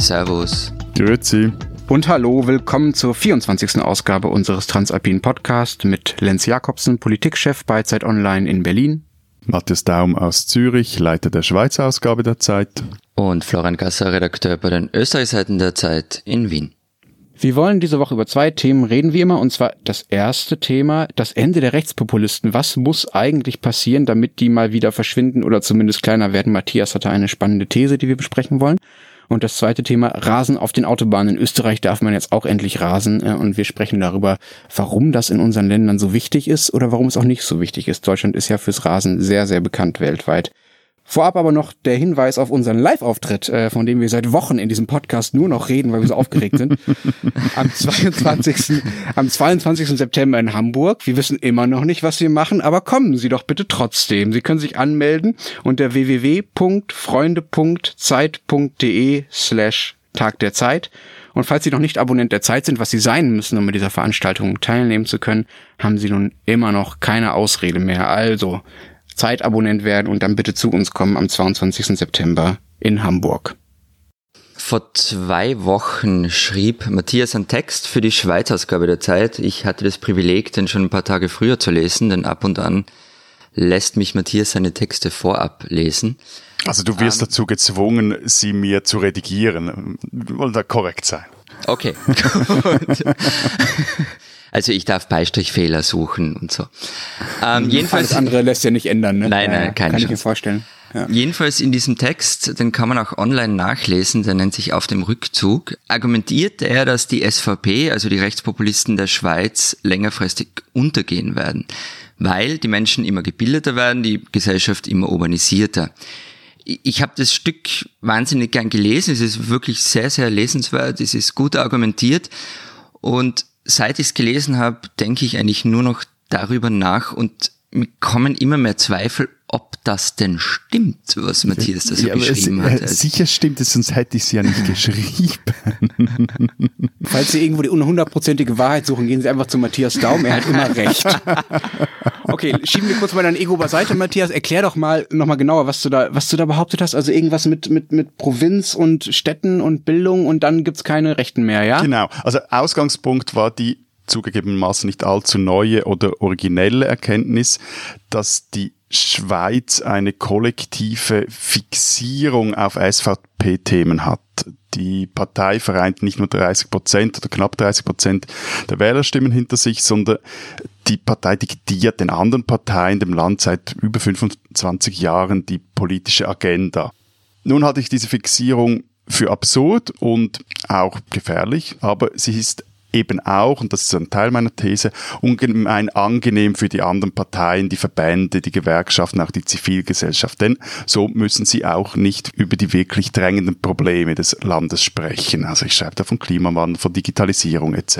Servus. Grüezi. Und hallo, willkommen zur 24. Ausgabe unseres Transalpinen Podcast mit Lenz Jakobsen, Politikchef bei Zeit Online in Berlin. Matthias Daum aus Zürich, Leiter der Schweizer Ausgabe der Zeit. Und Florian Gasser, Redakteur bei den Österreichseiten der Zeit in Wien. Wir wollen diese Woche über zwei Themen reden, wie immer, und zwar das erste Thema, das Ende der Rechtspopulisten. Was muss eigentlich passieren, damit die mal wieder verschwinden oder zumindest kleiner werden? Matthias hatte eine spannende These, die wir besprechen wollen. Und das zweite Thema, Rasen auf den Autobahnen. In Österreich darf man jetzt auch endlich rasen. Äh, und wir sprechen darüber, warum das in unseren Ländern so wichtig ist oder warum es auch nicht so wichtig ist. Deutschland ist ja fürs Rasen sehr, sehr bekannt weltweit. Vorab aber noch der Hinweis auf unseren Live-Auftritt, äh, von dem wir seit Wochen in diesem Podcast nur noch reden, weil wir so aufgeregt sind. Am 22. am 22. September in Hamburg. Wir wissen immer noch nicht, was wir machen, aber kommen Sie doch bitte trotzdem. Sie können sich anmelden unter www.freunde.zeit.de slash Tag der Zeit. Und falls Sie noch nicht Abonnent der Zeit sind, was Sie sein müssen, um mit dieser Veranstaltung teilnehmen zu können, haben Sie nun immer noch keine Ausrede mehr. Also Zeitabonnent werden und dann bitte zu uns kommen am 22. September in Hamburg. Vor zwei Wochen schrieb Matthias einen Text für die Schweizausgabe der Zeit. Ich hatte das Privileg, den schon ein paar Tage früher zu lesen, denn ab und an lässt mich Matthias seine Texte vorab lesen. Also du wirst um, ähm, dazu gezwungen, sie mir zu redigieren. Wollen da korrekt sein. Okay, gut. Also ich darf Beistrichfehler suchen und so. Ähm, jedenfalls Alles andere lässt ja nicht ändern, ne? Nein, nein, keine Kann Chance. ich mir vorstellen. Ja. Jedenfalls in diesem Text, den kann man auch online nachlesen, der nennt sich Auf dem Rückzug, argumentiert er, dass die SVP, also die Rechtspopulisten der Schweiz, längerfristig untergehen werden, weil die Menschen immer gebildeter werden, die Gesellschaft immer urbanisierter. Ich habe das Stück wahnsinnig gern gelesen, es ist wirklich sehr, sehr lesenswert, es ist gut argumentiert und seit ich es gelesen habe, denke ich eigentlich nur noch darüber nach und mir kommen immer mehr Zweifel, ob das denn stimmt, was Matthias da so ja, geschrieben es, hat. Also sicher stimmt es, sonst hätte ich es ja nicht geschrieben. Falls Sie irgendwo die hundertprozentige Wahrheit suchen, gehen Sie einfach zu Matthias Daum, er hat immer recht. Okay, schieben wir kurz mal dein Ego beiseite, Matthias. Erklär doch mal nochmal genauer, was du da, was du da behauptet hast. Also irgendwas mit, mit, mit Provinz und Städten und Bildung und dann gibt's keine Rechten mehr, ja? Genau. Also Ausgangspunkt war die zugegebenermaßen nicht allzu neue oder originelle Erkenntnis, dass die Schweiz eine kollektive Fixierung auf SVP-Themen hat. Die Partei vereint nicht nur 30 Prozent oder knapp 30 Prozent der Wählerstimmen hinter sich, sondern die Partei diktiert den anderen Parteien dem Land seit über 25 Jahren die politische Agenda. Nun hatte ich diese Fixierung für absurd und auch gefährlich, aber sie ist eben auch, und das ist ein Teil meiner These, ungemein angenehm für die anderen Parteien, die Verbände, die Gewerkschaften, auch die Zivilgesellschaft. Denn so müssen sie auch nicht über die wirklich drängenden Probleme des Landes sprechen. Also ich schreibe da von Klimawandel, von Digitalisierung etc.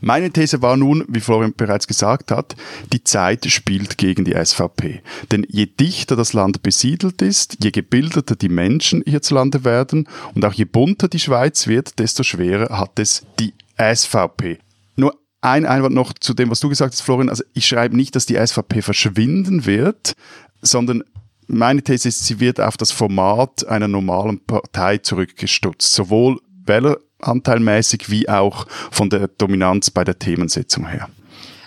Meine These war nun, wie Florian bereits gesagt hat, die Zeit spielt gegen die SVP. Denn je dichter das Land besiedelt ist, je gebildeter die Menschen hierzulande werden und auch je bunter die Schweiz wird, desto schwerer hat es die SVP. Nur ein Einwand noch zu dem, was du gesagt hast, Florian. Also ich schreibe nicht, dass die SVP verschwinden wird, sondern meine These ist, sie wird auf das Format einer normalen Partei zurückgestutzt. Sowohl wähleranteilmäßig wie auch von der Dominanz bei der Themensetzung her.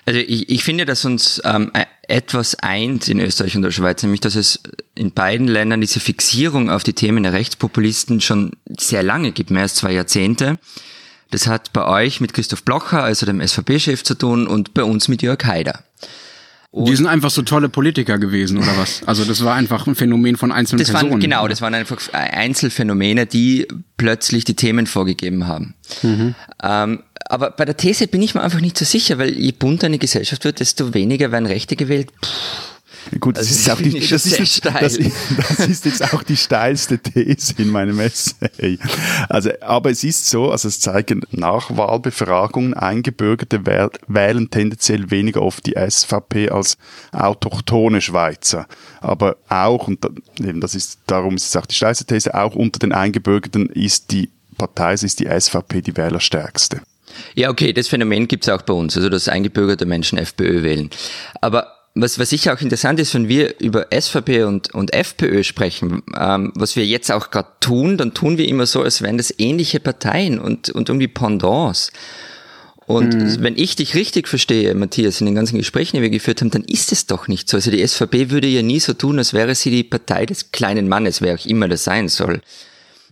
Also ich, ich finde, dass uns ähm, e-, etwas eint in Österreich und der Schweiz, nämlich dass es in beiden Ländern diese Fixierung auf die Themen der Rechtspopulisten schon sehr lange gibt, mehr als zwei Jahrzehnte. Das hat bei euch mit Christoph Blocher, also dem SVP-Chef, zu tun und bei uns mit Jörg Haider. Und die sind einfach so tolle Politiker gewesen, oder was? Also das war einfach ein Phänomen von einzelnen das Personen. Waren, genau, das waren einfach Einzelfänomene, die plötzlich die Themen vorgegeben haben. Mhm. Ähm, aber bei der These bin ich mir einfach nicht so sicher, weil je bunter eine Gesellschaft wird, desto weniger werden Rechte gewählt. Puh Gut, das, das ist, auch die, das, ist jetzt, das, das, ist jetzt auch die steilste These in meinem Essay. Also, aber es ist so, also es zeigen Nachwahlbefragungen, Eingebürgerte wählen tendenziell weniger oft die SVP als autochtone Schweizer. Aber auch, und eben das ist, darum ist es auch die steilste These, auch unter den Eingebürgerten ist die Partei, ist die SVP die wählerstärkste. Ja, okay, das Phänomen gibt es auch bei uns, also dass eingebürgerte Menschen FPÖ wählen. Aber was, was sicher auch interessant ist, wenn wir über SVP und, und FPÖ sprechen, ähm, was wir jetzt auch gerade tun, dann tun wir immer so, als wären das ähnliche Parteien und, und irgendwie Pendants. Und mhm. wenn ich dich richtig verstehe, Matthias, in den ganzen Gesprächen, die wir geführt haben, dann ist es doch nicht so. Also die SVP würde ja nie so tun, als wäre sie die Partei des kleinen Mannes, wer auch immer das sein soll.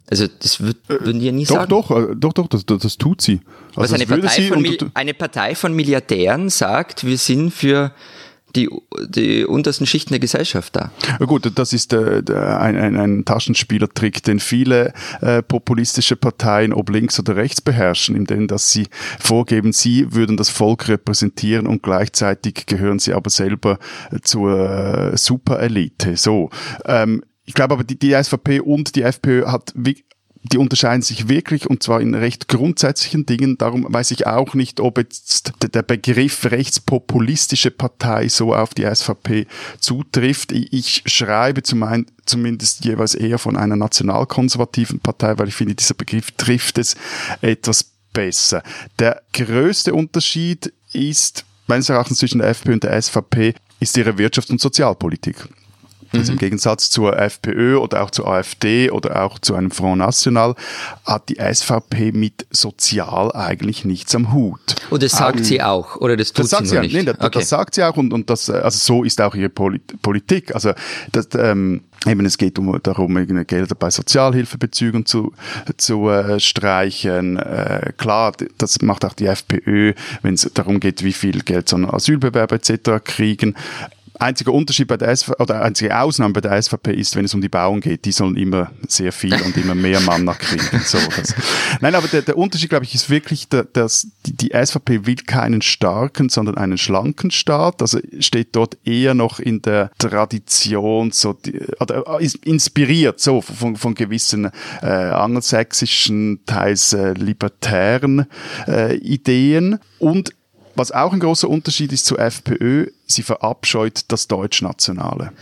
Also das würd, äh, würden die ja nie doch, sagen. Doch, doch, doch, doch, das, das tut sie. Also Was eine Partei, von, eine Partei von Milliardären sagt, wir sind für die, die untersten Schichten der Gesellschaft da. Gut, das ist äh, ein, ein, ein Taschenspielertrick, den viele äh, populistische Parteien, ob links oder rechts, beherrschen, indem dass sie vorgeben, sie würden das Volk repräsentieren und gleichzeitig gehören sie aber selber zur äh, Superelite. So, ähm, ich glaube aber, die, die SVP und die FPÖ hat die unterscheiden sich wirklich und zwar in recht grundsätzlichen Dingen. Darum weiß ich auch nicht, ob jetzt der Begriff rechtspopulistische Partei so auf die SVP zutrifft. Ich schreibe zumindest jeweils eher von einer nationalkonservativen Partei, weil ich finde, dieser Begriff trifft es etwas besser. Der größte Unterschied ist meines Erachtens zwischen der FPÖ und der SVP ist ihre Wirtschafts- und Sozialpolitik. Also im mhm. Gegensatz zur FPÖ oder auch zur AfD oder auch zu einem Front National hat die SVP mit Sozial eigentlich nichts am Hut. Und das sagt ähm, sie auch, oder das tut das sagt sie, sie nicht? Nee, das, okay. das sagt sie auch und, und das, also so ist auch ihre Politik. Also das, ähm, Eben, es geht um, darum, Gelder bei Sozialhilfebezügen zu, zu äh, streichen. Äh, klar, das macht auch die FPÖ, wenn es darum geht, wie viel Geld so ein Asylbewerber etc. kriegen. Einziger Unterschied bei der SVP, oder einzige Ausnahme bei der SVP ist, wenn es um die Bauern geht, die sollen immer sehr viel und immer mehr Mann kriegen. So, das. Nein, aber der, der Unterschied, glaube ich, ist wirklich, dass die, die SVP will keinen starken, sondern einen schlanken Staat. Also steht dort eher noch in der Tradition, so die, oder ist inspiriert so von, von gewissen äh, angelsächsischen, teils äh, libertären äh, Ideen und was auch ein großer Unterschied ist zur FPÖ, sie verabscheut das Deutschnationale.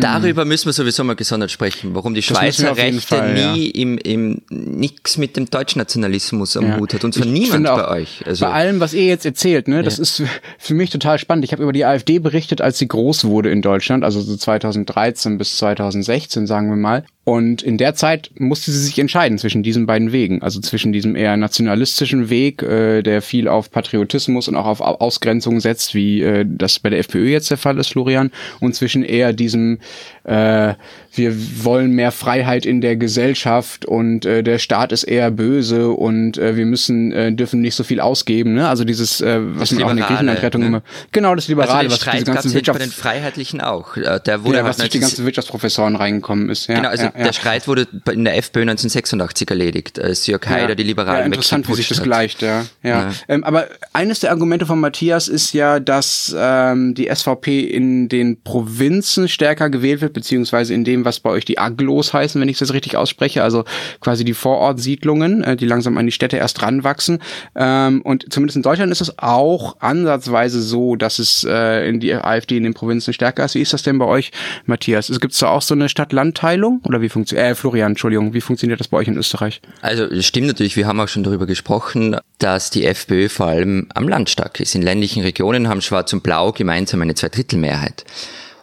Darüber müssen wir sowieso mal gesondert sprechen, warum die Schweizer Rechte Fall, nie ja. im, im nichts mit dem Deutschnationalismus am ja. Hut hat und zwar niemand bei euch. Also bei allem, was ihr jetzt erzählt, ne, das ja. ist für mich total spannend. Ich habe über die AfD berichtet, als sie groß wurde in Deutschland, also so 2013 bis 2016, sagen wir mal. Und in der Zeit musste sie sich entscheiden zwischen diesen beiden Wegen, also zwischen diesem eher nationalistischen Weg, äh, der viel auf Patriotismus und auch auf Ausgrenzung setzt, wie äh, das bei der FPÖ jetzt der Fall ist, Florian, und zwischen eher diesem äh, wir wollen mehr Freiheit in der Gesellschaft und äh, der Staat ist eher böse und äh, wir müssen äh, dürfen nicht so viel ausgeben. Ne? Also dieses, äh, was man auch in der Griechenlandrettung ne? immer. Genau, das Liberale, also was diese ganzen Wirtschafts bei den Freiheitlichen auch. Äh, der wurde ja, halt was durch die ganzen Wirtschaftsprofessoren reingekommen ist. Ja, genau, also ja, der Streit wurde in der FPÖ 1986 erledigt, als Jörg Haider die Liberalen ja, interessant, wie sich das gleicht, ja. ja. Ähm, aber eines der Argumente von Matthias ist ja, dass ähm, die SVP in den Provinzen stärker gewählt wird, beziehungsweise in dem, was bei euch die Aglos heißen, wenn ich das richtig ausspreche, also quasi die Vorortsiedlungen, äh, die langsam an die Städte erst ranwachsen. Ähm, und zumindest in Deutschland ist es auch ansatzweise so, dass es äh, in die AfD in den Provinzen stärker ist. Wie ist das denn bei euch, Matthias? Gibt es da auch so eine Stadt-Land-Teilung? Oder wie funktioniert, äh, Florian, Entschuldigung, wie funktioniert das bei euch in Österreich? Also, es stimmt natürlich, wir haben auch schon darüber gesprochen, dass die FPÖ vor allem am Land stark ist. In ländlichen Regionen haben Schwarz und Blau gemeinsam eine Zweidrittelmehrheit.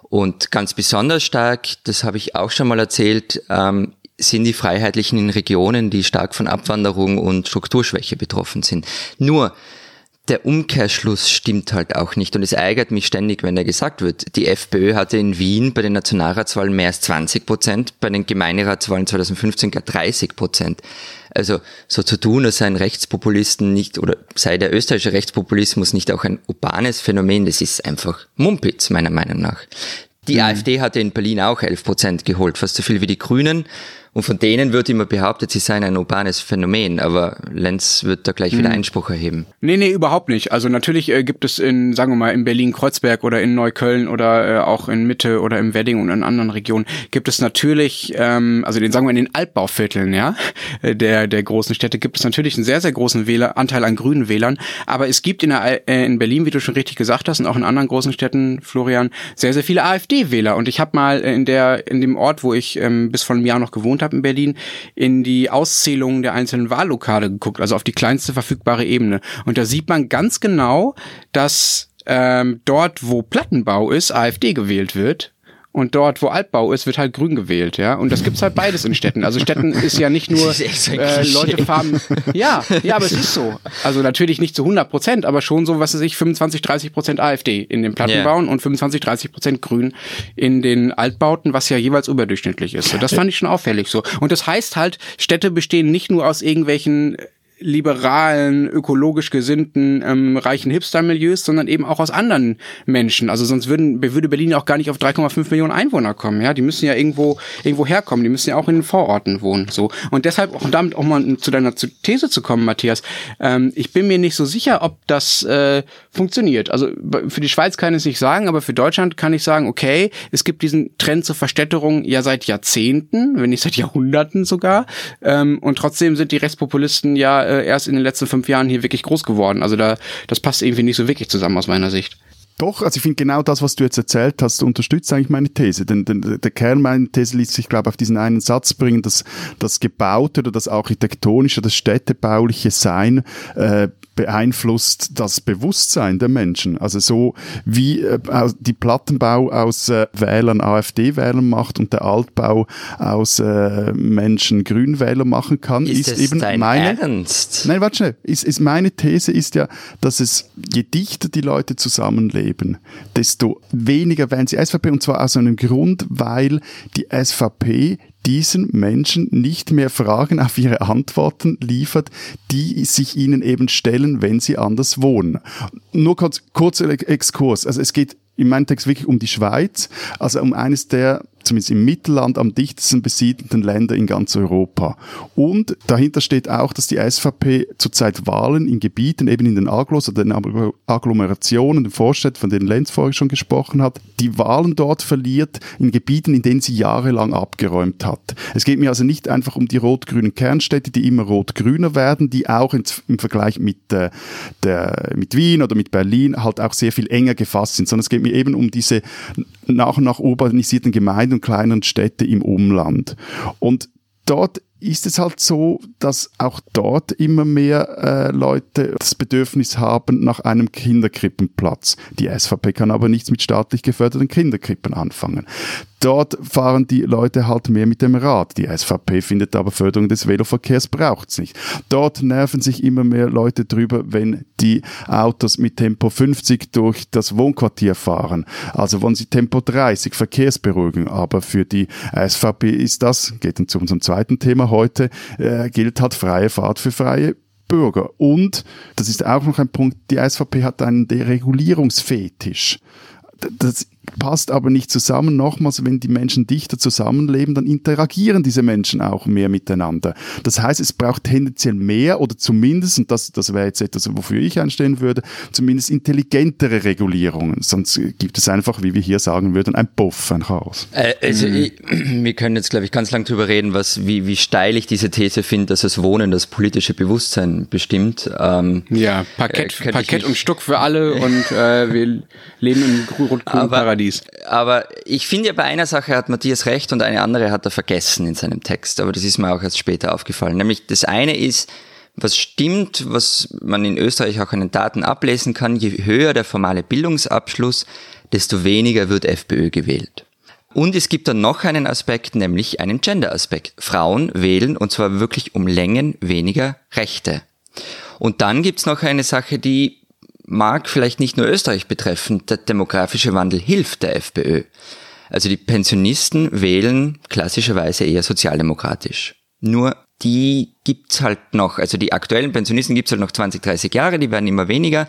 Und ganz besonders stark, das habe ich auch schon mal erzählt, ähm, sind die Freiheitlichen in Regionen, die stark von Abwanderung und Strukturschwäche betroffen sind. Nur, der Umkehrschluss stimmt halt auch nicht und es ärgert mich ständig, wenn da gesagt wird, die FPÖ hatte in Wien bei den Nationalratswahlen mehr als 20 Prozent, bei den Gemeinderatswahlen 2015 gar 30 Prozent. Also so zu tun, als seien Rechtspopulisten nicht oder sei der österreichische Rechtspopulismus nicht auch ein urbanes Phänomen, das ist einfach Mumpitz meiner Meinung nach. Die mhm. AfD hatte in Berlin auch 11 Prozent geholt, fast so viel wie die Grünen. Und von denen wird immer behauptet, sie seien ein urbanes Phänomen, aber Lenz wird da gleich hm. wieder Einspruch erheben. Nee, nee, überhaupt nicht. Also natürlich äh, gibt es in, sagen wir mal, in Berlin-Kreuzberg oder in Neukölln oder äh, auch in Mitte oder im Wedding und in anderen Regionen gibt es natürlich, ähm, also den sagen wir in den Altbauvierteln, ja, der, der großen Städte gibt es natürlich einen sehr, sehr großen Wähler, Anteil an grünen Wählern. Aber es gibt in, der, äh, in Berlin, wie du schon richtig gesagt hast, und auch in anderen großen Städten, Florian, sehr, sehr viele AfD-Wähler. Und ich habe mal in der, in dem Ort, wo ich ähm, bis vor einem Jahr noch gewohnt habe, habe in Berlin, in die Auszählungen der einzelnen Wahllokale geguckt, also auf die kleinste verfügbare Ebene. Und da sieht man ganz genau, dass ähm, dort, wo Plattenbau ist, AfD gewählt wird und dort, wo Altbau ist, wird halt grün gewählt, ja. Und das gibt's halt beides in Städten. Also Städten ist ja nicht nur äh, Leute farben. Ja, ja, aber es ist so. Also natürlich nicht zu 100 Prozent, aber schon so, was weiß ich, 25, 30 Prozent AfD in den Plattenbauen yeah. und 25, 30 Prozent Grün in den Altbauten, was ja jeweils überdurchschnittlich ist. So, das fand ich schon auffällig so. Und das heißt halt, Städte bestehen nicht nur aus irgendwelchen liberalen, ökologisch gesinnten, ähm, reichen Hipster-Milieus, sondern eben auch aus anderen Menschen. Also sonst würden, würde Berlin auch gar nicht auf 3,5 Millionen Einwohner kommen. Ja, die müssen ja irgendwo irgendwo herkommen. Die müssen ja auch in den Vororten wohnen. So und deshalb auch damit auch mal zu deiner These zu kommen, Matthias. Ähm, ich bin mir nicht so sicher, ob das äh, funktioniert. Also für die Schweiz kann ich es nicht sagen, aber für Deutschland kann ich sagen, okay, es gibt diesen Trend zur Verstädterung ja seit Jahrzehnten, wenn nicht seit Jahrhunderten sogar. Ähm, und trotzdem sind die Rechtspopulisten ja äh, erst in den letzten fünf Jahren hier wirklich groß geworden. Also da, das passt irgendwie nicht so wirklich zusammen aus meiner Sicht. Doch, also ich finde genau das, was du jetzt erzählt hast, unterstützt eigentlich meine These. Denn, denn der Kern meiner These ließ sich, glaube ich, auf diesen einen Satz bringen, dass das Gebaute oder das architektonische, das städtebauliche Sein äh, beeinflusst das Bewusstsein der Menschen. Also so wie äh, die Plattenbau aus äh, Wählern AfD-Wählern macht und der Altbau aus äh, Menschen Grünwähler machen kann, ist, ist eben meine Ernst? Nein, warte schnell. Ist, ist meine These ist ja, dass es je dichter die Leute zusammenleben, desto weniger werden sie SVP und zwar aus einem Grund, weil die SVP diesen Menschen nicht mehr Fragen auf ihre Antworten liefert, die sich ihnen eben stellen, wenn sie anders wohnen. Nur kurz, kurzer Exkurs. Also es geht in meinem Text wirklich um die Schweiz, also um eines der zumindest im Mittelland am dichtesten besiedelten Länder in ganz Europa. Und dahinter steht auch, dass die SVP zurzeit Wahlen in Gebieten, eben in den Aglos oder den Agglomerationen, den Vorstädten, von denen Lenz vorher schon gesprochen hat, die Wahlen dort verliert in Gebieten, in denen sie jahrelang abgeräumt hat. Es geht mir also nicht einfach um die rot-grünen Kernstädte, die immer rot-grüner werden, die auch im Vergleich mit, äh, der, mit Wien oder mit Berlin halt auch sehr viel enger gefasst sind, sondern es geht eben um diese nach und nach urbanisierten Gemeinden und kleineren Städte im Umland. Und dort ist es halt so, dass auch dort immer mehr äh, Leute das Bedürfnis haben nach einem Kinderkrippenplatz. Die SVP kann aber nichts mit staatlich geförderten Kinderkrippen anfangen. Dort fahren die Leute halt mehr mit dem Rad. Die SVP findet aber Förderung des Veloverkehrs braucht's nicht. Dort nerven sich immer mehr Leute drüber, wenn die Autos mit Tempo 50 durch das Wohnquartier fahren. Also wollen sie Tempo 30, Verkehrsberuhigung. Aber für die SVP ist das, geht dann zu unserem zweiten Thema heute, äh, gilt halt freie Fahrt für freie Bürger. Und, das ist auch noch ein Punkt, die SVP hat einen Deregulierungsfetisch. Das passt aber nicht zusammen. Nochmals, wenn die Menschen dichter zusammenleben, dann interagieren diese Menschen auch mehr miteinander. Das heißt, es braucht tendenziell mehr oder zumindest, und das, das wäre jetzt etwas, wofür ich einstehen würde, zumindest intelligentere Regulierungen. Sonst gibt es einfach, wie wir hier sagen würden, ein Puff, ein Chaos. Äh, also mhm. ich, wir können jetzt, glaube ich, ganz lang drüber reden, was, wie, wie steil ich diese These finde, dass das Wohnen das politische Bewusstsein bestimmt. Ähm, ja, Parkett, äh, Parkett und Stuck für alle und äh, wir leben im grünen Paradies. Paradies. Aber ich finde ja, bei einer Sache hat Matthias recht und eine andere hat er vergessen in seinem Text. Aber das ist mir auch erst später aufgefallen. Nämlich das eine ist, was stimmt, was man in Österreich auch an den Daten ablesen kann, je höher der formale Bildungsabschluss, desto weniger wird FPÖ gewählt. Und es gibt dann noch einen Aspekt, nämlich einen Gender-Aspekt. Frauen wählen und zwar wirklich um Längen weniger Rechte. Und dann gibt's noch eine Sache, die mag vielleicht nicht nur Österreich betreffen, der demografische Wandel hilft der FPÖ. Also die Pensionisten wählen klassischerweise eher sozialdemokratisch. Nur die gibt's halt noch, also die aktuellen Pensionisten gibt's halt noch 20, 30 Jahre, die werden immer weniger.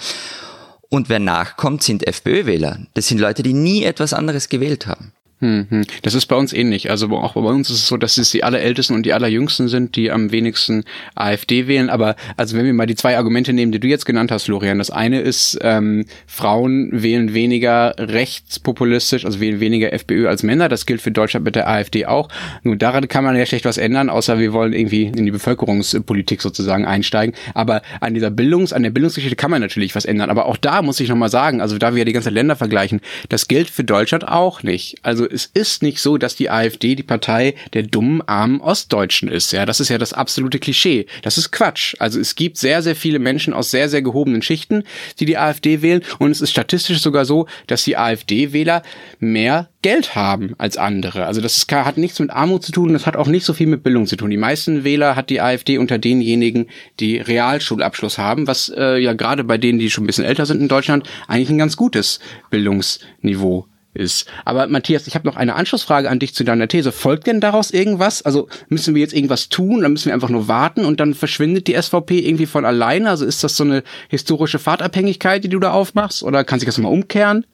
Und wer nachkommt, sind FPÖ-Wähler. Das sind Leute, die nie etwas anderes gewählt haben. Mhm. Das ist bei uns ähnlich. Also auch bei uns ist es so, dass es die allerältesten und die allerjüngsten sind, die am wenigsten AfD wählen. Aber also wenn wir mal die zwei Argumente nehmen, die du jetzt genannt hast, Florian. Das eine ist, ähm, Frauen wählen weniger rechtspopulistisch, also wählen weniger FPÖ als Männer. Das gilt für Deutschland mit der AfD auch. Nur daran kann man ja schlecht was ändern, außer wir wollen irgendwie in die Bevölkerungspolitik sozusagen einsteigen. Aber an dieser Bildungs-, an der Bildungsgeschichte kann man natürlich was ändern. Aber auch da muss ich nochmal sagen, also da wir ja die ganze Länder vergleichen, das gilt für Deutschland auch nicht. Also Also es ist nicht so, dass die AfD die Partei der dummen, armen Ostdeutschen ist. Ja, das ist ja das absolute Klischee. Das ist Quatsch. Also es gibt sehr, sehr viele Menschen aus sehr, sehr gehobenen Schichten, die die AfD wählen. Und es ist statistisch sogar so, dass die AfD-Wähler mehr Geld haben als andere. Also das ist, hat nichts mit Armut zu tun, das hat auch nicht so viel mit Bildung zu tun. Die meisten Wähler hat die AfD unter denjenigen, die Realschulabschluss haben, was äh, ja gerade bei denen, die schon ein bisschen älter sind in Deutschland, eigentlich ein ganz gutes Bildungsniveau ist. Aber Matthias, ich habe noch eine Anschlussfrage an dich zu deiner These. Folgt denn daraus irgendwas? Also müssen wir jetzt irgendwas tun, dann müssen wir einfach nur warten und dann verschwindet die SVP irgendwie von alleine? Also ist das so eine historische Fahrtabhängigkeit, die du da aufmachst? Oder kann sich das mal umkehren?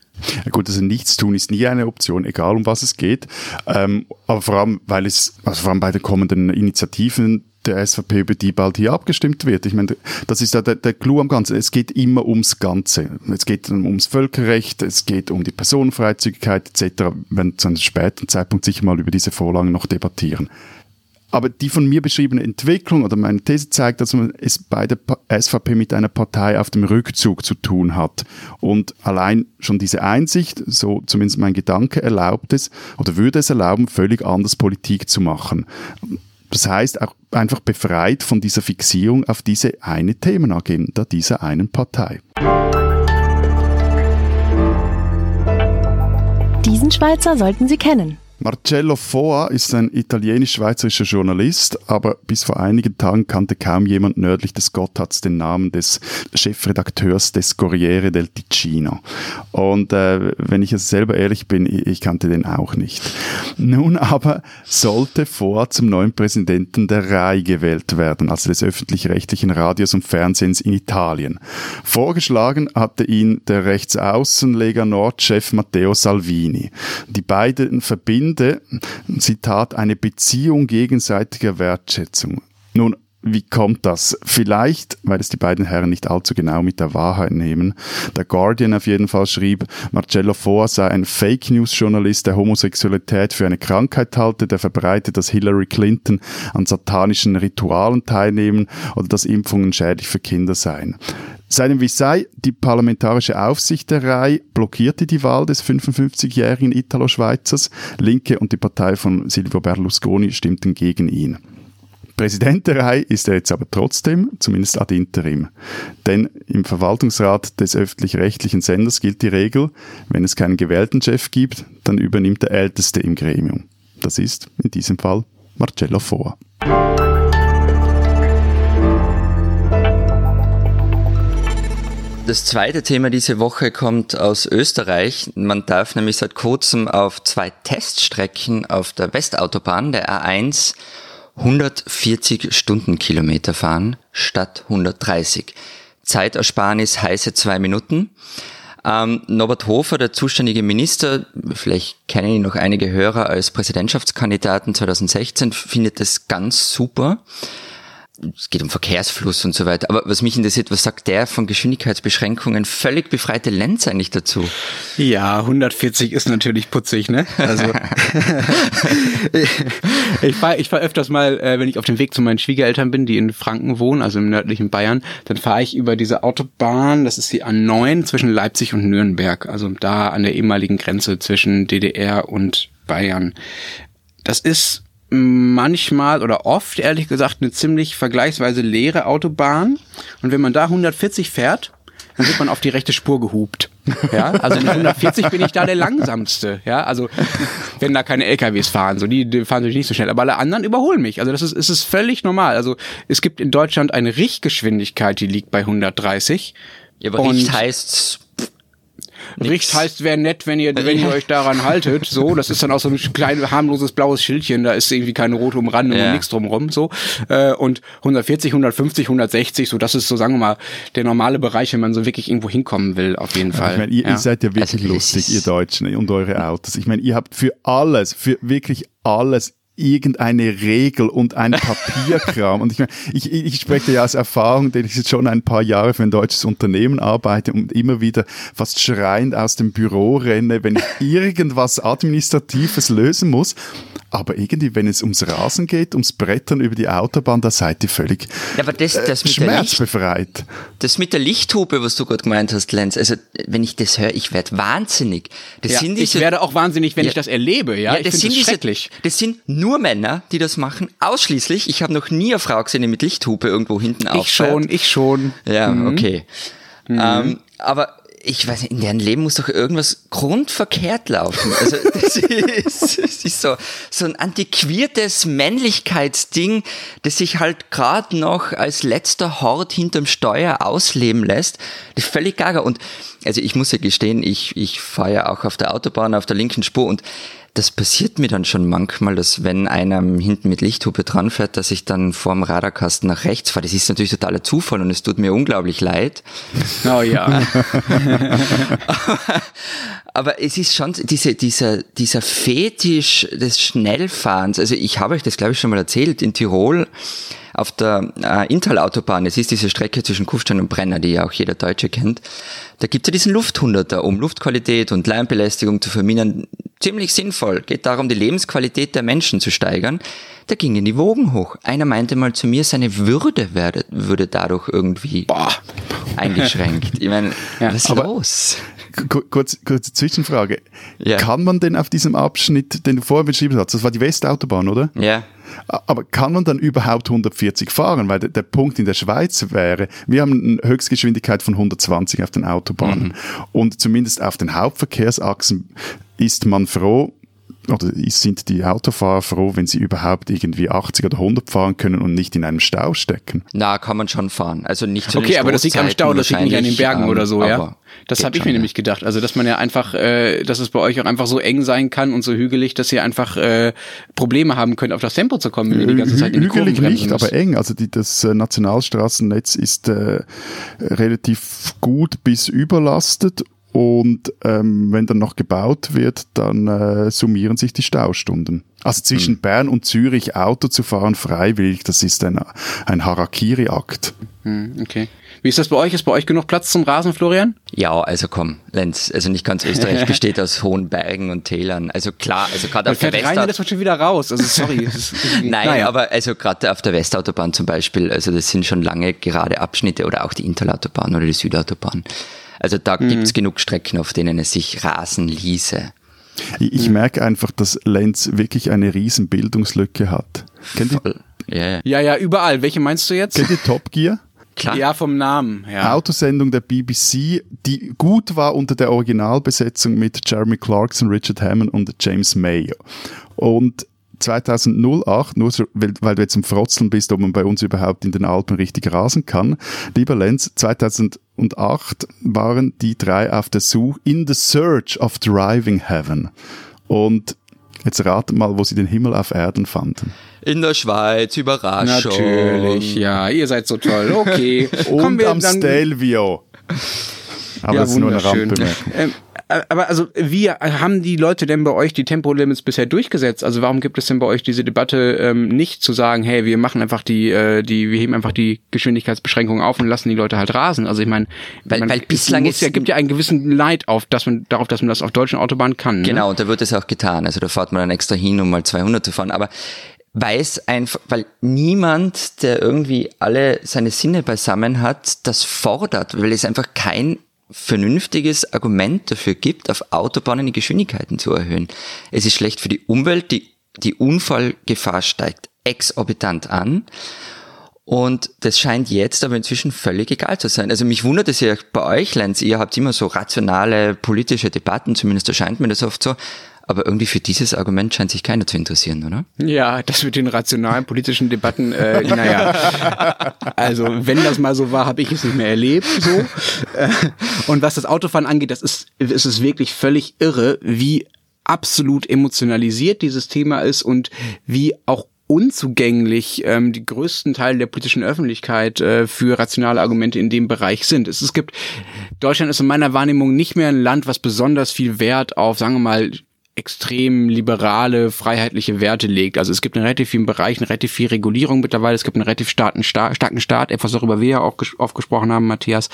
Gut, also nichts tun ist nie eine Option, egal um was es geht. Ähm, aber vor allem, weil es, also vor allem bei den kommenden Initiativen der SVP, über die bald hier abgestimmt wird. Ich meine, das ist ja der, der Clou am Ganzen. Es geht immer ums Ganze. Es geht ums Völkerrecht, es geht um die Personenfreizügigkeit etc. wenn zu einem späteren Zeitpunkt sicher mal über diese Vorlagen noch debattieren. Aber die von mir beschriebene Entwicklung oder meine These zeigt, dass man es bei der SVP mit einer Partei auf dem Rückzug zu tun hat. Und allein schon diese Einsicht, so zumindest mein Gedanke, erlaubt es oder würde es erlauben, völlig anders Politik zu machen. Das heißt, auch einfach befreit von dieser Fixierung auf diese eine Themenagenda dieser einen Partei. Diesen Schweizer sollten Sie kennen. Marcello Foa ist ein italienisch-schweizerischer Journalist, aber bis vor einigen Tagen kannte kaum jemand nördlich des Gotthards den Namen des Chefredakteurs des Corriere del Ticino. Und äh, wenn ich jetzt selber ehrlich bin, ich kannte den auch nicht. Nun aber sollte Foa zum neuen Präsidenten der RAI gewählt werden, also des öffentlich-rechtlichen Radios und Fernsehens in Italien. Vorgeschlagen hatte ihn der Rechtsaußenleger Nordchef Matteo Salvini. Die beiden verbinden Ende, Zitat, eine Beziehung gegenseitiger Wertschätzung. Nun, wie kommt das? Vielleicht, weil es die beiden Herren nicht allzu genau mit der Wahrheit nehmen. Der Guardian auf jeden Fall schrieb, Marcello Foa sei ein Fake News Journalist, der Homosexualität für eine Krankheit halte, der verbreitet, dass Hillary Clinton an satanischen Ritualen teilnehmen oder dass Impfungen schädlich für Kinder seien. Seinem wie sei, die parlamentarische Aufsichterei blockierte die Wahl des 55-jährigen Italo-Schweizers. Linke und die Partei von Silvio Berlusconi stimmten gegen ihn. Präsident der Reihe ist er jetzt aber trotzdem, zumindest ad interim. Denn im Verwaltungsrat des öffentlich-rechtlichen Senders gilt die Regel, wenn es keinen gewählten Chef gibt, dann übernimmt der Älteste im Gremium. Das ist in diesem Fall Marcello Foa. Das zweite Thema diese Woche kommt aus Österreich. Man darf nämlich seit kurzem auf zwei Teststrecken auf der Westautobahn, der A1, 140 Stundenkilometer fahren statt 130. Zeitersparnis heiße zwei Minuten. Ähm, Norbert Hofer, der zuständige Minister, vielleicht kennen ihn noch einige Hörer als Präsidentschaftskandidaten 2016, findet das ganz super es geht um Verkehrsfluss und so weiter. Aber was mich interessiert, was sagt der von Geschwindigkeitsbeschränkungen völlig befreite Lenz eigentlich dazu? Ja, 140 ist natürlich putzig, ne? Also ich fahre ich fahr öfters mal, äh, wenn ich auf dem Weg zu meinen Schwiegereltern bin, die in Franken wohnen, also im nördlichen Bayern, dann fahre ich über diese Autobahn, das ist die A9 zwischen Leipzig und Nürnberg, also da an der ehemaligen Grenze zwischen DDR und Bayern. Das ist manchmal oder oft, ehrlich gesagt, eine ziemlich vergleichsweise leere Autobahn. Und wenn man da 140 fährt, dann wird man auf die rechte Spur gehupt. Ja, also mit 140 bin ich da der langsamste. Ja, also wenn da keine LKWs fahren, so die, die fahren natürlich nicht so schnell, aber alle anderen überholen mich. Also das ist, ist es völlig normal. Also es gibt in Deutschland eine Richtgeschwindigkeit, die liegt bei 130. Ja, aber Richt heißt Richt heißt, wäre nett, wenn ihr, wenn ihr euch daran haltet. So, das ist dann auch so ein kleines, harmloses blaues Schildchen. Da ist irgendwie keine rote Umrandung ja. und nichts drumrum. So äh, und 140, 150, 160. So, das ist so, sagen wir mal, der normale Bereich, wenn man so wirklich irgendwo hinkommen will. Auf jeden Fall. Ich meine, ihr, ja. ihr seid ja wirklich also, lustig, ihr Deutschen und eure Autos. Ich meine, ihr habt für alles, für wirklich alles irgendeine Regel und ein Papierkram. und ich, meine, ich, ich spreche ja aus Erfahrung, denn ich jetzt schon ein paar Jahre für ein deutsches Unternehmen arbeite und immer wieder fast schreiend aus dem Büro renne, wenn ich irgendwas Administratives lösen muss. aber irgendwie, wenn es ums Rasen geht, ums Brettern über die Autobahn, da seid ihr völlig Ja, aber das, das äh, schmerzbefreit. das mit der Lichthupe, was du gerade gemeint hast, Lenz, also wenn ich das höre, ich werde wahnsinnig. Das Ja, sind ich diese, werde auch wahnsinnig, wenn Ja. ich das erlebe. Ja, ich das sind das diese, schrecklich. das sind nur Männer, die das machen, ausschließlich. Ich habe noch nie eine Frau gesehen, die mit Lichthupe irgendwo hinten Ich auffährt. schon, ich schon. Ja, Mhm. okay. Ähm, aber ich weiß nicht, in deren Leben muss doch irgendwas grundverkehrt laufen. Also das ist, das ist so, so ein antiquiertes Männlichkeitsding, das sich halt gerade noch als letzter Hort hinterm Steuer ausleben lässt. Das ist völlig gaga. Und also ich muss ja gestehen, ich, ich fahre ja auch auf der Autobahn auf der linken Spur und das passiert mir dann schon manchmal, dass wenn einer hinten mit Lichthupe dran fährt, dass ich dann vorm Radarkasten nach rechts fahre. Das ist natürlich totaler Zufall und es tut mir unglaublich leid. Oh ja. Aber es ist schon diese, dieser, dieser Fetisch des Schnellfahrens. Also ich habe euch das, glaube ich, schon mal erzählt. In Tirol auf der äh, Intal-Autobahn, es ist diese Strecke zwischen Kufstein und Brenner, die ja auch jeder Deutsche kennt, da gibt es ja diesen Lufthunderter, um Luftqualität und Lärmbelästigung zu vermindern. Ziemlich sinnvoll. Geht darum, die Lebensqualität der Menschen zu steigern. Da gingen die Wogen hoch. Einer meinte mal zu mir, seine Würde werde, würde dadurch irgendwie eingeschränkt. Ich meine, was ist los? Ku- Kurz, kurze Zwischenfrage. Ja. Kann man denn auf diesem Abschnitt, den du vorher beschrieben hast, das war die Westautobahn, oder? Ja. Aber kann man dann überhaupt 140 fahren? Weil der, der Punkt in der Schweiz wäre, wir haben eine Höchstgeschwindigkeit von 120 auf den Autobahnen. Mhm. Und zumindest auf den Hauptverkehrsachsen ist man froh, oder sind die Autofahrer froh, wenn sie überhaupt irgendwie 80 oder 100 fahren können und nicht in einem Stau stecken. Na, kann man schon fahren. Also nicht zu Okay, aber das liegt am Stau, das liegt nicht an den Bergen ähm, oder so, ja. aber Das habe ich mir ja. nämlich gedacht. Also, dass man ja einfach, äh, dass es bei euch auch einfach so eng sein kann und so hügelig, dass ihr einfach äh, Probleme haben könnt, auf das Tempo zu kommen, wenn ihr die ganze Zeit in die Hügelig nicht, müsst. aber eng. Also die, das äh, Nationalstraßennetz ist äh, relativ gut bis überlastet und ähm, wenn dann noch gebaut wird, dann äh, summieren sich die Staustunden. Also zwischen Bern und Zürich Auto zu fahren freiwillig, das ist ein, ein Harakiri-Akt. Hm, okay. Wie ist das bei euch? Ist bei euch genug Platz zum Rasen, Florian? Ja, also komm, Lenz, also nicht ganz Österreich besteht aus hohen Bergen und Tälern. Also klar, also gerade auf der Rainer das Westautobahn. wird schon wieder raus. Also sorry. Nein, naja. aber also gerade auf der Westautobahn zum Beispiel, also das sind schon lange gerade Abschnitte oder auch die Interautobahn oder die Südautobahn. Also da Mhm. gibt's genug Strecken, auf denen es sich rasen ließe. Ich, ich merke einfach, dass Lenz wirklich eine riesen Bildungslücke hat. Kennt ihr, Voll. Ja, ja. Ja, ja, überall. Welche meinst du jetzt? kennt ihr Top Gear? Klar. Ja, vom Namen. Ja. Autosendung der BBC, die gut war unter der Originalbesetzung mit Jeremy Clarkson, Richard Hammond und James May. Und 2008, nur so, weil, weil du jetzt im Frotzeln bist, ob man bei uns überhaupt in den Alpen richtig rasen kann, lieber Lenz, 2008 waren die drei auf der Suche in the search of driving heaven. Und jetzt ratet mal, wo sie den Himmel auf Erden fanden. In der Schweiz, Überraschung. Natürlich, ja, ihr seid so toll. Okay. Kommen Und wir am dann- Stelvio. Aber ja, das ist nur eine wunderschön. Randbemerkung. Ähm, aber also, wie haben die Leute denn bei euch die Tempolimits bisher durchgesetzt? Also warum gibt es denn bei euch diese Debatte ähm, nicht zu sagen, hey, wir machen einfach die, äh, die, wir heben einfach die Geschwindigkeitsbeschränkungen auf und lassen die Leute halt rasen? Also ich meine, Weil- man, weil bislang es ja, gibt ja einen gewissen Leid auf, dass man darauf, dass man das auf deutschen Autobahnen kann. Ne? Genau, und da wird es auch getan. Also da fährt man dann extra hin, um mal 200 zu fahren. Aber weiß einfach, weil niemand, der irgendwie alle seine Sinne beisammen hat, das fordert, weil es einfach kein vernünftiges Argument dafür gibt, auf Autobahnen die Geschwindigkeiten zu erhöhen. Es ist schlecht für die Umwelt, die, die Unfallgefahr steigt exorbitant an. Und das scheint jetzt aber inzwischen völlig egal zu sein. Also mich wundert es ja bei euch, Lenz, ihr habt immer so rationale politische Debatten, zumindest erscheint mir das oft so. Aber irgendwie für dieses Argument scheint sich keiner zu interessieren, oder? Ja, das mit den rationalen politischen Debatten, äh, naja. Also, wenn das mal so war, habe ich es nicht mehr erlebt. So. Äh, Und was das Autofahren angeht, das ist, ist es wirklich völlig irre, wie absolut emotionalisiert dieses Thema ist und wie auch unzugänglich ähm, die größten Teile der politischen Öffentlichkeit äh, für rationale Argumente in dem Bereich sind. Es, es gibt Deutschland ist in meiner Wahrnehmung nicht mehr ein Land, was besonders viel Wert auf, sagen wir mal, extrem liberale, freiheitliche Werte legt. Also es gibt in relativ vielen Bereichen relativ viel Regulierung mittlerweile. Es gibt einen relativ starken, Staat, starken Staat, etwas darüber wir ja auch oft gesprochen haben, Matthias.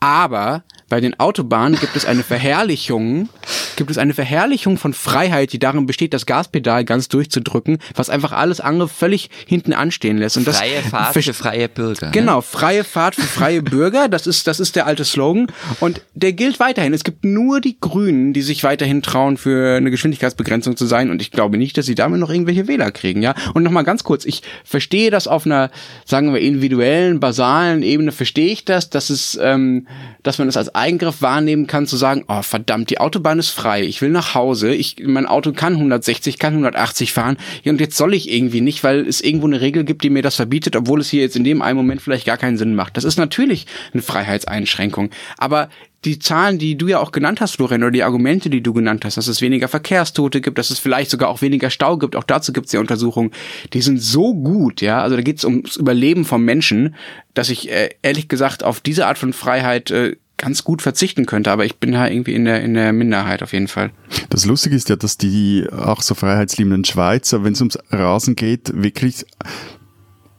Aber bei den Autobahnen gibt es eine Verherrlichung, gibt es eine Verherrlichung von Freiheit, die darin besteht, das Gaspedal ganz durchzudrücken, was einfach alles andere völlig hinten anstehen lässt. Und das freie Fahrt für freie Bürger. Ne? Genau, freie Fahrt für freie Bürger, das ist, das ist der alte Slogan. Und der gilt weiterhin. Es gibt nur die Grünen, die sich weiterhin trauen, für eine Geschwindigkeitsbegrenzung zu sein. Und ich glaube nicht, dass sie damit noch irgendwelche Wähler kriegen, ja. Und nochmal ganz kurz, ich verstehe das auf einer, sagen wir, individuellen, basalen Ebene, verstehe ich das, dass es, ähm, dass man das als Eigengriff wahrnehmen kann, zu sagen, oh verdammt, die Autobahn ist frei, ich will nach Hause, ich, mein Auto kann 160, kann 180 fahren und jetzt soll ich irgendwie nicht, weil es irgendwo eine Regel gibt, die mir das verbietet, obwohl es hier jetzt in dem einen Moment vielleicht gar keinen Sinn macht. Das ist natürlich eine Freiheitseinschränkung, aber die Zahlen, die du ja auch genannt hast, Florian, oder die Argumente, die du genannt hast, dass es weniger Verkehrstote gibt, dass es vielleicht sogar auch weniger Stau gibt, auch dazu gibt es ja Untersuchungen, die sind so gut, ja, also da geht es ums Überleben vom Menschen, dass ich äh, ehrlich gesagt auf diese Art von Freiheit äh, ganz gut verzichten könnte, aber ich bin da irgendwie in der, in der Minderheit auf jeden Fall. Das Lustige ist ja, dass die auch so freiheitsliebenden Schweizer, wenn es ums Rasen geht, wirklich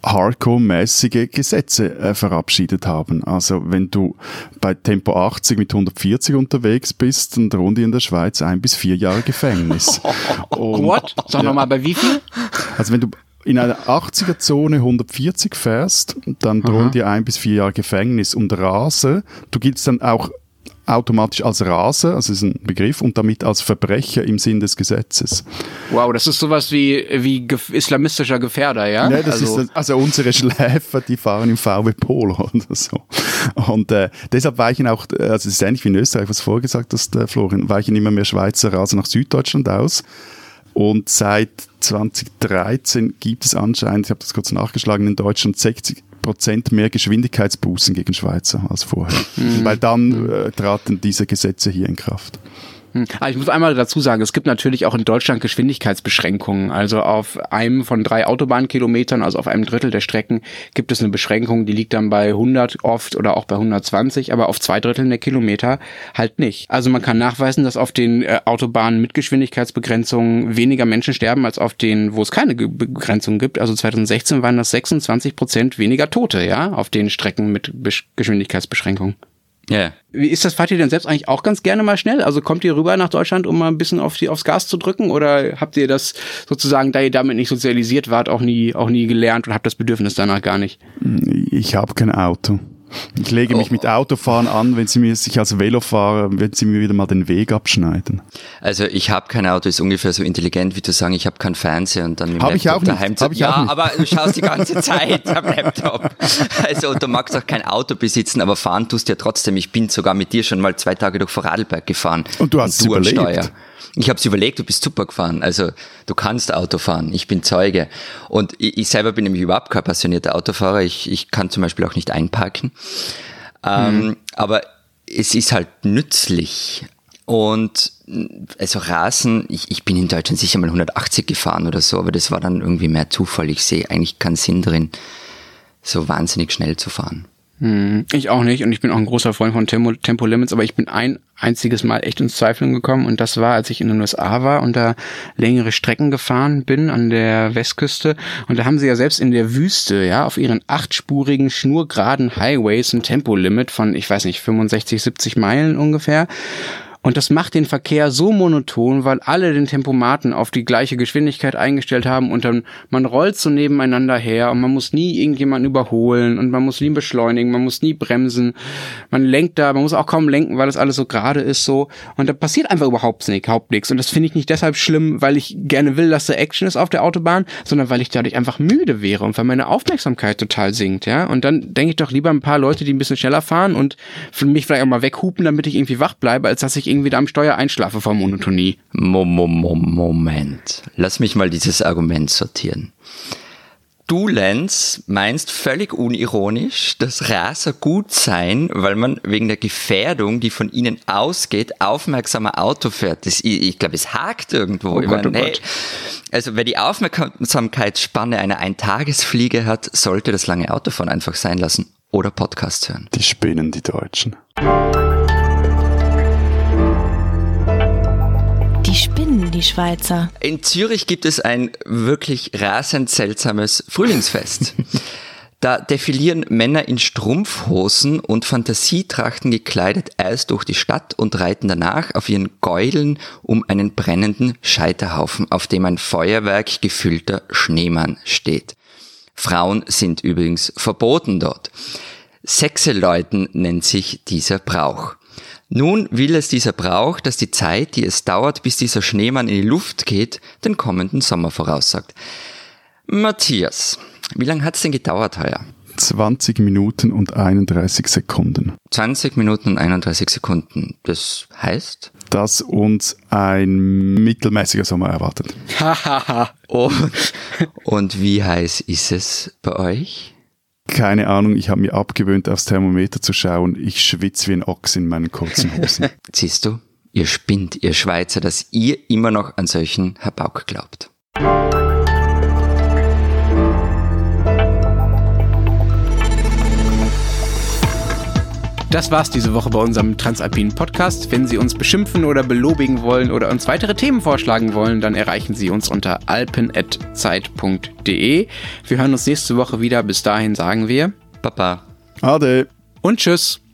Hardcore-mäßige Gesetze äh, verabschiedet haben. Also wenn du bei Tempo 80 mit 140 unterwegs bist, dann drohen dir in der Schweiz ein bis vier Jahre Gefängnis. Und, What? Sag ja. nochmal, bei wie viel? Also wenn du in einer 80er-Zone 140 fährst, dann drohen dir ein bis vier Jahre Gefängnis und Rase. Du giltst dann auch automatisch als Raser, also ist ein Begriff, und damit als Verbrecher im Sinn des Gesetzes. Wow, das ist sowas wie, wie islamistischer Gefährder, ja? Ja, das also, ist, also unsere Schläfer, die fahren im VW Polo oder so. Und äh, deshalb weichen auch, also es ist ähnlich wie in Österreich, was du vorher gesagt hast, äh, Florian, weichen immer mehr Schweizer Raser nach Süddeutschland aus. Und seit 2013 gibt es anscheinend, ich habe das kurz nachgeschlagen, in Deutschland 60 Prozent mehr Geschwindigkeitsbußen gegen Schweizer als vorher. Mhm. Weil dann äh, traten diese Gesetze hier in Kraft. Hm. Aber ich muss einmal dazu sagen, es gibt natürlich auch in Deutschland Geschwindigkeitsbeschränkungen. Also auf einem von drei Autobahnkilometern, also auf einem Drittel der Strecken, gibt es eine Beschränkung, die liegt dann bei 100 oft oder auch bei 120, aber auf zwei Dritteln der Kilometer halt nicht. Also man kann nachweisen, dass auf den äh, Autobahnen mit Geschwindigkeitsbegrenzungen weniger Menschen sterben als auf denen, wo es keine Begrenzung gibt. Also 2016 waren das 26 Prozent weniger Tote, ja, auf den Strecken mit Geschwindigkeitsbeschränkungen. Ja. Yeah. Wie ist das? Fahrt ihr denn selbst eigentlich auch ganz gerne mal schnell? Also kommt ihr rüber nach Deutschland, um mal ein bisschen auf die, aufs Gas zu drücken? Oder habt ihr das sozusagen, da ihr damit nicht sozialisiert wart, auch nie, auch nie gelernt und habt das Bedürfnis danach gar nicht? Ich habe kein Auto. Ich lege mich oh. mit Autofahren an, wenn sie mir sich als Velofahrer, wenn sie mir wieder mal den Weg abschneiden. Also ich habe kein Auto, ist ungefähr so intelligent wie zu sagen, ich habe keinen Fernseher und dann Laptop ich auch daheim nicht. zu. Ich ja, aber du schaust die ganze Zeit am Laptop. Also du magst auch kein Auto besitzen, aber fahren tust du ja trotzdem. Ich bin sogar mit dir schon mal zwei Tage durch Vorarlberg gefahren. Und du hast und du überlebt. Steuer. Ich habe es überlegt, du bist super gefahren. Also du kannst Auto fahren. Ich bin Zeuge. Und ich, ich selber bin nämlich überhaupt kein passionierter Autofahrer. Ich, ich kann zum Beispiel auch nicht einparken. Ähm, mhm. Aber es ist halt nützlich. Und also Rasen, ich, ich bin in Deutschland sicher mal 180 gefahren oder so, aber das war dann irgendwie mehr Zufall. Ich sehe eigentlich keinen Sinn drin, so wahnsinnig schnell zu fahren. Hm, ich auch nicht und ich bin auch ein großer Freund von Tempo, Tempo Limits, aber ich bin ein einziges Mal echt ins Zweifeln gekommen und das war, als ich in den USA war und da längere Strecken gefahren bin an der Westküste und da haben sie ja selbst in der Wüste, ja, auf ihren achtspurigen, schnurgeraden Highways ein Tempolimit von, ich weiß nicht, 65, 70 Meilen ungefähr und das macht den Verkehr so monoton, weil alle den Tempomaten auf die gleiche Geschwindigkeit eingestellt haben und dann man rollt so nebeneinander her und man muss nie irgendjemanden überholen und man muss nie beschleunigen, man muss nie bremsen, man lenkt da, man muss auch kaum lenken, weil das alles so gerade ist so. Und da passiert einfach überhaupt nichts, überhaupt nichts und das finde ich nicht deshalb schlimm, weil ich gerne will, dass da Action ist auf der Autobahn, sondern weil ich dadurch einfach müde wäre und weil meine Aufmerksamkeit total sinkt, ja. Und dann denke ich doch lieber ein paar Leute, die ein bisschen schneller fahren und für mich vielleicht auch mal weghupen, damit ich irgendwie wach bleibe, als dass ich irgendwie da am Steuer einschlafe vor Monotonie. Moment. Lass mich mal dieses Argument sortieren. Du, Lenz, meinst völlig unironisch, dass Raser gut sein, weil man wegen der Gefährdung, die von ihnen ausgeht, aufmerksamer Auto fährt. Das, ich, ich glaube, es hakt irgendwo. Oh Gott, meine, oh hey, also wer die Aufmerksamkeitsspanne einer Eintagesfliege hat, sollte das lange Autofahren einfach sein lassen oder Podcasts hören. Die spinnen, die Deutschen. Die Schweizer. In Zürich gibt es ein wirklich rasend seltsames Frühlingsfest. Da defilieren Männer in Strumpfhosen und Fantasietrachten gekleidet Eis durch die Stadt und reiten danach auf ihren Gäulen um einen brennenden Scheiterhaufen, auf dem ein Feuerwerk gefüllter Schneemann steht. Frauen sind übrigens verboten dort. Sechseleuten nennt sich dieser Brauch. Nun will es dieser Brauch, dass die Zeit, die es dauert, bis dieser Schneemann in die Luft geht, den kommenden Sommer voraussagt. Matthias, wie lange hat's denn gedauert heuer? 20 Minuten und 31 Sekunden. 20 Minuten und 31 Sekunden. Das heißt? Dass uns ein mittelmäßiger Sommer erwartet. Hahaha. Und, und wie heiß ist es bei euch? Keine Ahnung, ich habe mir abgewöhnt, aufs Thermometer zu schauen. Ich schwitze wie ein Ochs in meinen kurzen Hosen. Siehst du, ihr spinnt, ihr Schweizer, dass ihr immer noch an solchen Herr Bauk glaubt. Das war's diese Woche bei unserem Transalpinen Podcast. Wenn Sie uns beschimpfen oder belobigen wollen oder uns weitere Themen vorschlagen wollen, dann erreichen Sie uns unter alpen.zeit.de. Wir hören uns nächste Woche wieder. Bis dahin sagen wir Papa. Ade. und tschüss.